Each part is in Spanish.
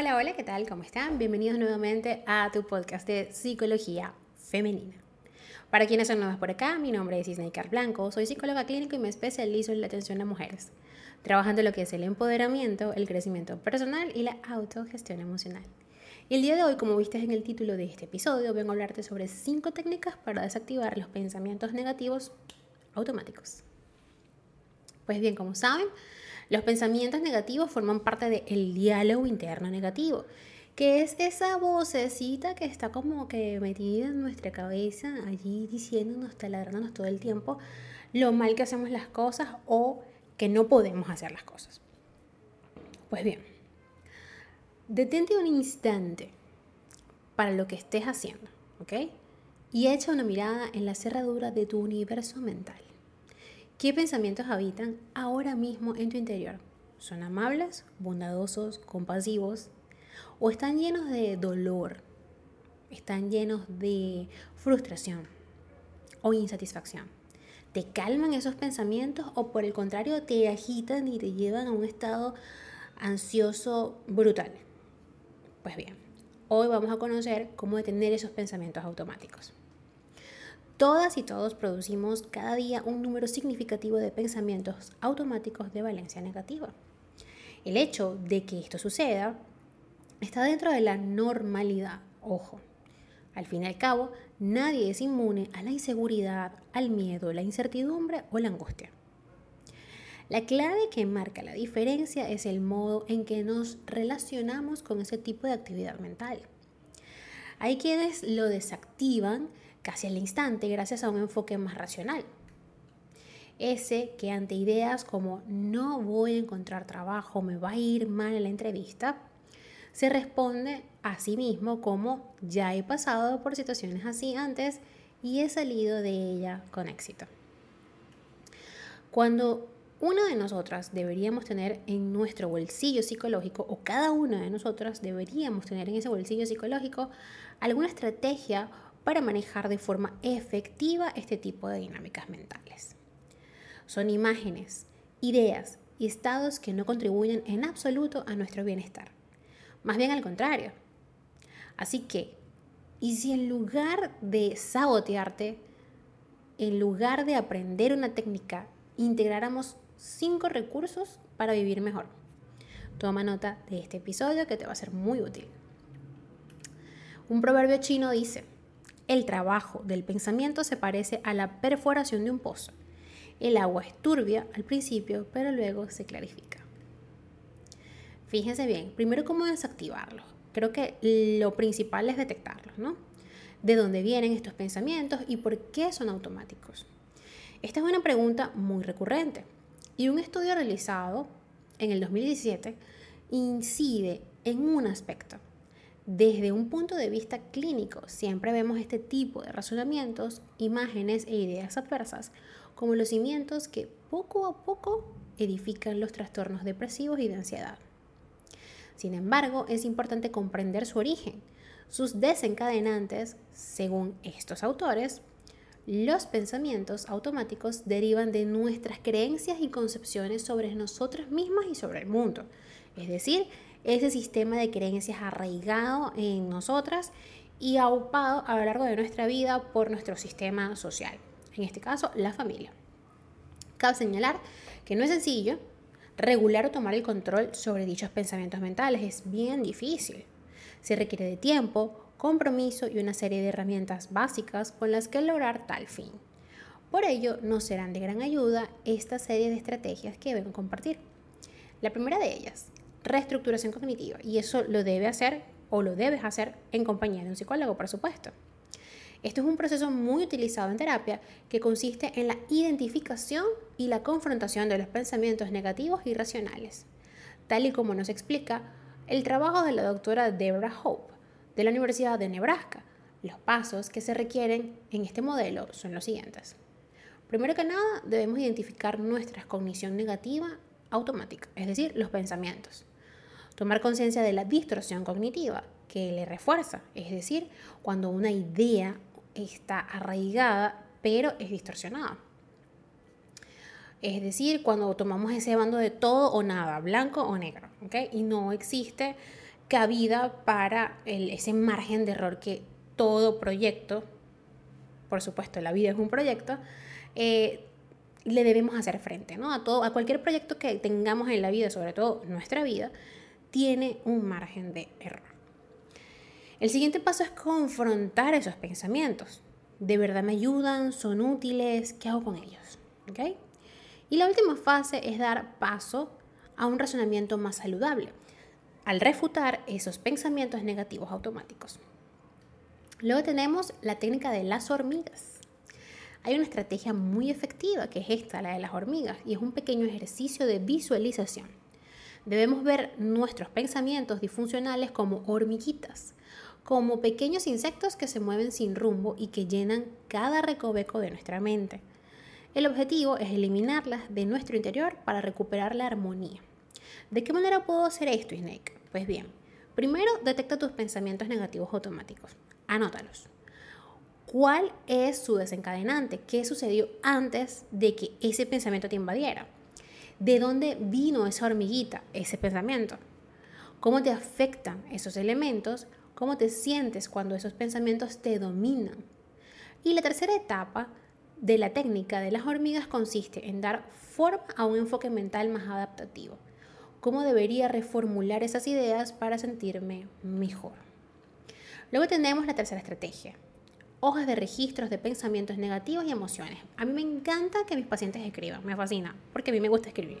Hola, hola, ¿qué tal? ¿Cómo están? Bienvenidos nuevamente a tu podcast de Psicología Femenina. Para quienes son nuevas por acá, mi nombre es Isnaikar Blanco, soy psicóloga clínico y me especializo en la atención a mujeres, trabajando en lo que es el empoderamiento, el crecimiento personal y la autogestión emocional. Y el día de hoy, como viste en el título de este episodio, vengo a hablarte sobre cinco técnicas para desactivar los pensamientos negativos automáticos. Pues bien, como saben, los pensamientos negativos forman parte del diálogo interno negativo, que es esa vocecita que está como que metida en nuestra cabeza, allí diciéndonos, taladrándonos todo el tiempo lo mal que hacemos las cosas o que no podemos hacer las cosas. Pues bien, detente un instante para lo que estés haciendo, ¿ok? Y echa una mirada en la cerradura de tu universo mental. ¿Qué pensamientos habitan ahora mismo en tu interior? ¿Son amables, bondadosos, compasivos? ¿O están llenos de dolor? ¿Están llenos de frustración o insatisfacción? ¿Te calman esos pensamientos o por el contrario te agitan y te llevan a un estado ansioso brutal? Pues bien, hoy vamos a conocer cómo detener esos pensamientos automáticos. Todas y todos producimos cada día un número significativo de pensamientos automáticos de valencia negativa. El hecho de que esto suceda está dentro de la normalidad, ojo. Al fin y al cabo, nadie es inmune a la inseguridad, al miedo, la incertidumbre o la angustia. La clave que marca la diferencia es el modo en que nos relacionamos con ese tipo de actividad mental. Hay quienes lo desactivan casi al instante gracias a un enfoque más racional. Ese que ante ideas como no voy a encontrar trabajo, me va a ir mal en la entrevista, se responde a sí mismo como ya he pasado por situaciones así antes y he salido de ella con éxito. Cuando una de nosotras deberíamos tener en nuestro bolsillo psicológico, o cada una de nosotras deberíamos tener en ese bolsillo psicológico, alguna estrategia para manejar de forma efectiva este tipo de dinámicas mentales. Son imágenes, ideas y estados que no contribuyen en absoluto a nuestro bienestar. Más bien al contrario. Así que, ¿y si en lugar de sabotearte, en lugar de aprender una técnica, integráramos cinco recursos para vivir mejor? Toma nota de este episodio que te va a ser muy útil. Un proverbio chino dice, el trabajo del pensamiento se parece a la perforación de un pozo. El agua es turbia al principio, pero luego se clarifica. Fíjense bien, primero cómo desactivarlo. Creo que lo principal es detectarlos, ¿no? De dónde vienen estos pensamientos y por qué son automáticos. Esta es una pregunta muy recurrente y un estudio realizado en el 2017 incide en un aspecto desde un punto de vista clínico, siempre vemos este tipo de razonamientos, imágenes e ideas adversas como los cimientos que poco a poco edifican los trastornos depresivos y de ansiedad. Sin embargo, es importante comprender su origen. Sus desencadenantes, según estos autores, los pensamientos automáticos derivan de nuestras creencias y concepciones sobre nosotras mismas y sobre el mundo. Es decir, ese sistema de creencias arraigado en nosotras y aupado a lo largo de nuestra vida por nuestro sistema social, en este caso la familia. Cabe señalar que no es sencillo regular o tomar el control sobre dichos pensamientos mentales, es bien difícil. Se requiere de tiempo, compromiso y una serie de herramientas básicas con las que lograr tal fin. Por ello, nos serán de gran ayuda esta serie de estrategias que vengo a compartir. La primera de ellas, reestructuración cognitiva. Y eso lo debe hacer o lo debes hacer en compañía de un psicólogo, por supuesto. Esto es un proceso muy utilizado en terapia que consiste en la identificación y la confrontación de los pensamientos negativos y racionales, tal y como nos explica el trabajo de la doctora Deborah Hope de la Universidad de Nebraska. Los pasos que se requieren en este modelo son los siguientes. Primero que nada, debemos identificar nuestra cognición negativa automática, es decir, los pensamientos. Tomar conciencia de la distorsión cognitiva que le refuerza, es decir, cuando una idea está arraigada pero es distorsionada. Es decir, cuando tomamos ese bando de todo o nada, blanco o negro, ¿okay? y no existe cabida para ese margen de error que todo proyecto, por supuesto la vida es un proyecto, eh, le debemos hacer frente, ¿no? A, todo, a cualquier proyecto que tengamos en la vida, sobre todo nuestra vida, tiene un margen de error. El siguiente paso es confrontar esos pensamientos. ¿De verdad me ayudan? ¿Son útiles? ¿Qué hago con ellos? ¿Okay? Y la última fase es dar paso a un razonamiento más saludable, al refutar esos pensamientos negativos automáticos. Luego tenemos la técnica de las hormigas. Hay una estrategia muy efectiva que es esta, la de las hormigas, y es un pequeño ejercicio de visualización. Debemos ver nuestros pensamientos disfuncionales como hormiguitas, como pequeños insectos que se mueven sin rumbo y que llenan cada recoveco de nuestra mente. El objetivo es eliminarlas de nuestro interior para recuperar la armonía. ¿De qué manera puedo hacer esto, Snake? Pues bien, primero detecta tus pensamientos negativos automáticos. Anótalos. ¿Cuál es su desencadenante? ¿Qué sucedió antes de que ese pensamiento te invadiera? ¿De dónde vino esa hormiguita, ese pensamiento? ¿Cómo te afectan esos elementos? ¿Cómo te sientes cuando esos pensamientos te dominan? Y la tercera etapa de la técnica de las hormigas consiste en dar forma a un enfoque mental más adaptativo. ¿Cómo debería reformular esas ideas para sentirme mejor? Luego tenemos la tercera estrategia, hojas de registros de pensamientos negativos y emociones. A mí me encanta que mis pacientes escriban, me fascina, porque a mí me gusta escribir.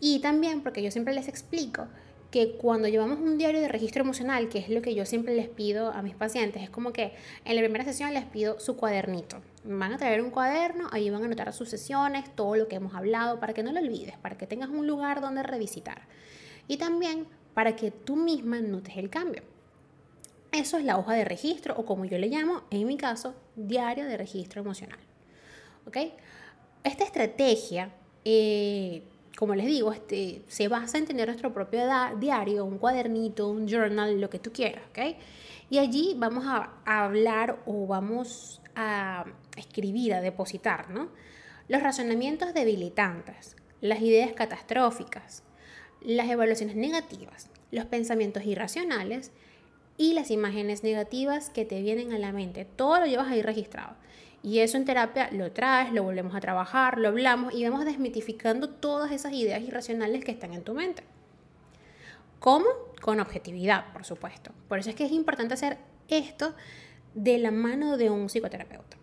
Y también porque yo siempre les explico que cuando llevamos un diario de registro emocional, que es lo que yo siempre les pido a mis pacientes, es como que en la primera sesión les pido su cuadernito. Van a traer un cuaderno, ahí van a anotar sus sesiones, todo lo que hemos hablado, para que no lo olvides, para que tengas un lugar donde revisitar. Y también para que tú misma notes el cambio. Eso es la hoja de registro o como yo le llamo, en mi caso, diario de registro emocional. ¿Ok? Esta estrategia, eh, como les digo, este, se basa en tener nuestro propio diario, un cuadernito, un journal, lo que tú quieras. ¿ok? Y allí vamos a, a hablar o vamos a escribir, a depositar, ¿no? Los razonamientos debilitantes, las ideas catastróficas, las evaluaciones negativas, los pensamientos irracionales, y las imágenes negativas que te vienen a la mente. Todo lo llevas ahí registrado. Y eso en terapia lo traes, lo volvemos a trabajar, lo hablamos y vamos desmitificando todas esas ideas irracionales que están en tu mente. ¿Cómo? Con objetividad, por supuesto. Por eso es que es importante hacer esto de la mano de un psicoterapeuta.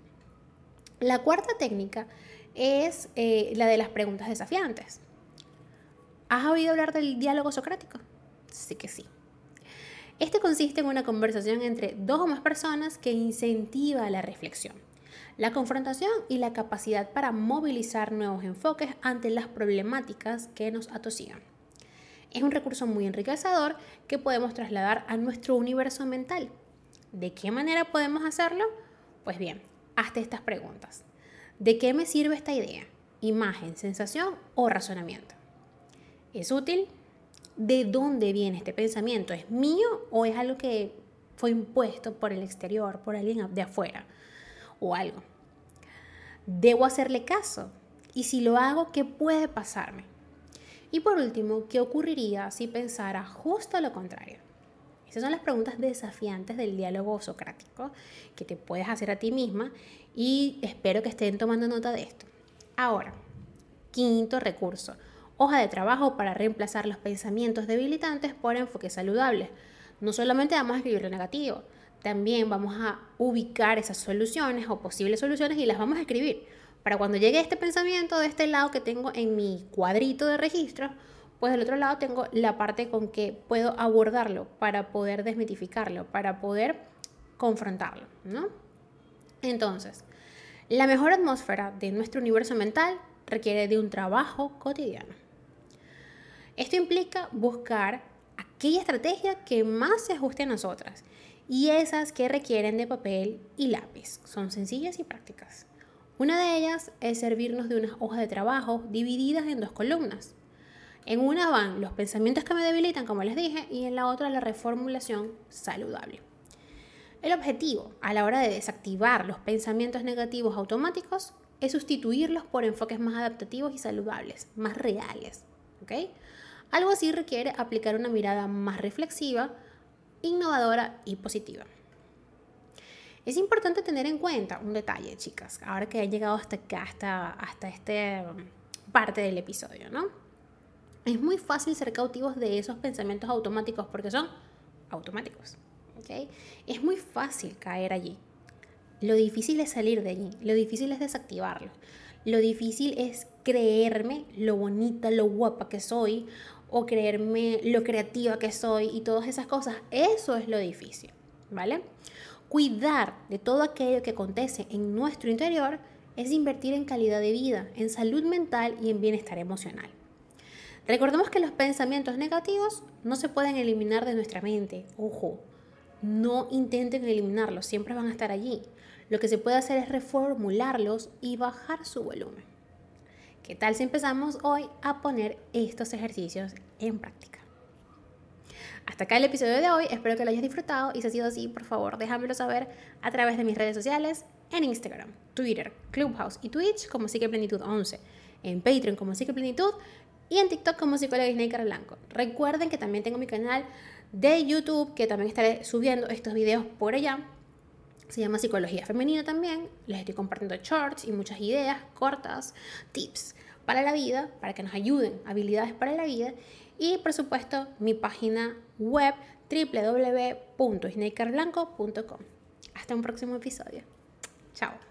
La cuarta técnica es eh, la de las preguntas desafiantes. ¿Has oído hablar del diálogo socrático? Sí que sí. Este consiste en una conversación entre dos o más personas que incentiva la reflexión, la confrontación y la capacidad para movilizar nuevos enfoques ante las problemáticas que nos atosigan. Es un recurso muy enriquecedor que podemos trasladar a nuestro universo mental. ¿De qué manera podemos hacerlo? Pues bien, hazte estas preguntas. ¿De qué me sirve esta idea? Imagen, sensación o razonamiento. ¿Es útil? De dónde viene este pensamiento. ¿Es mío o es algo que fue impuesto por el exterior, por alguien de afuera o algo? ¿Debo hacerle caso? Y si lo hago, ¿qué puede pasarme? Y por último, ¿qué ocurriría si pensara justo lo contrario? Esas son las preguntas desafiantes del diálogo socrático que te puedes hacer a ti misma y espero que estén tomando nota de esto. Ahora, quinto recurso, hoja de trabajo para reemplazar los pensamientos debilitantes por enfoques saludables. No solamente vamos a escribir lo negativo, también vamos a ubicar esas soluciones o posibles soluciones y las vamos a escribir. Para cuando llegue este pensamiento de este lado que tengo en mi cuadrito de registro, pues del otro lado tengo la parte con que puedo abordarlo para poder desmitificarlo, para poder confrontarlo, ¿no? Entonces, la mejor atmósfera de nuestro universo mental requiere de un trabajo cotidiano. Esto implica buscar aquella estrategia que más se ajuste a nosotras y esas que requieren de papel y lápiz. Son sencillas y prácticas. Una de ellas es servirnos de unas hojas de trabajo divididas en dos columnas. En una van los pensamientos que me debilitan, como les dije, y en la otra la reformulación saludable. El objetivo a la hora de desactivar los pensamientos negativos automáticos es sustituirlos por enfoques más adaptativos y saludables, más reales. ¿okay? Algo así requiere aplicar una mirada más reflexiva, innovadora y positiva. Es importante tener en cuenta un detalle, chicas, ahora que he llegado hasta acá, hasta, hasta esta um, parte del episodio, ¿no? Es muy fácil ser cautivos de esos pensamientos automáticos porque son automáticos, ¿ok? Es muy fácil caer allí. Lo difícil es salir de allí, lo difícil es desactivarlo. Lo difícil es creerme lo bonita, lo guapa que soy o creerme lo creativa que soy y todas esas cosas. Eso es lo difícil, ¿vale? Cuidar de todo aquello que acontece en nuestro interior es invertir en calidad de vida, en salud mental y en bienestar emocional. Recordemos que los pensamientos negativos no se pueden eliminar de nuestra mente. Ojo, no intenten eliminarlos, siempre van a estar allí. Lo que se puede hacer es reformularlos y bajar su volumen. ¿Qué tal si empezamos hoy a poner estos ejercicios en práctica? Hasta acá el episodio de hoy, espero que lo hayas disfrutado y si ha sido así, por favor, déjamelo saber a través de mis redes sociales, en Instagram, Twitter, Clubhouse y Twitch como Plenitud 11, en Patreon como Plenitud y en TikTok como psicóloga Disney Blanco. Recuerden que también tengo mi canal de YouTube, que también estaré subiendo estos videos por allá. Se llama Psicología Femenina también. Les estoy compartiendo shorts y muchas ideas cortas, tips para la vida, para que nos ayuden, habilidades para la vida. Y por supuesto, mi página web www.snakerblanco.com. Hasta un próximo episodio. Chao.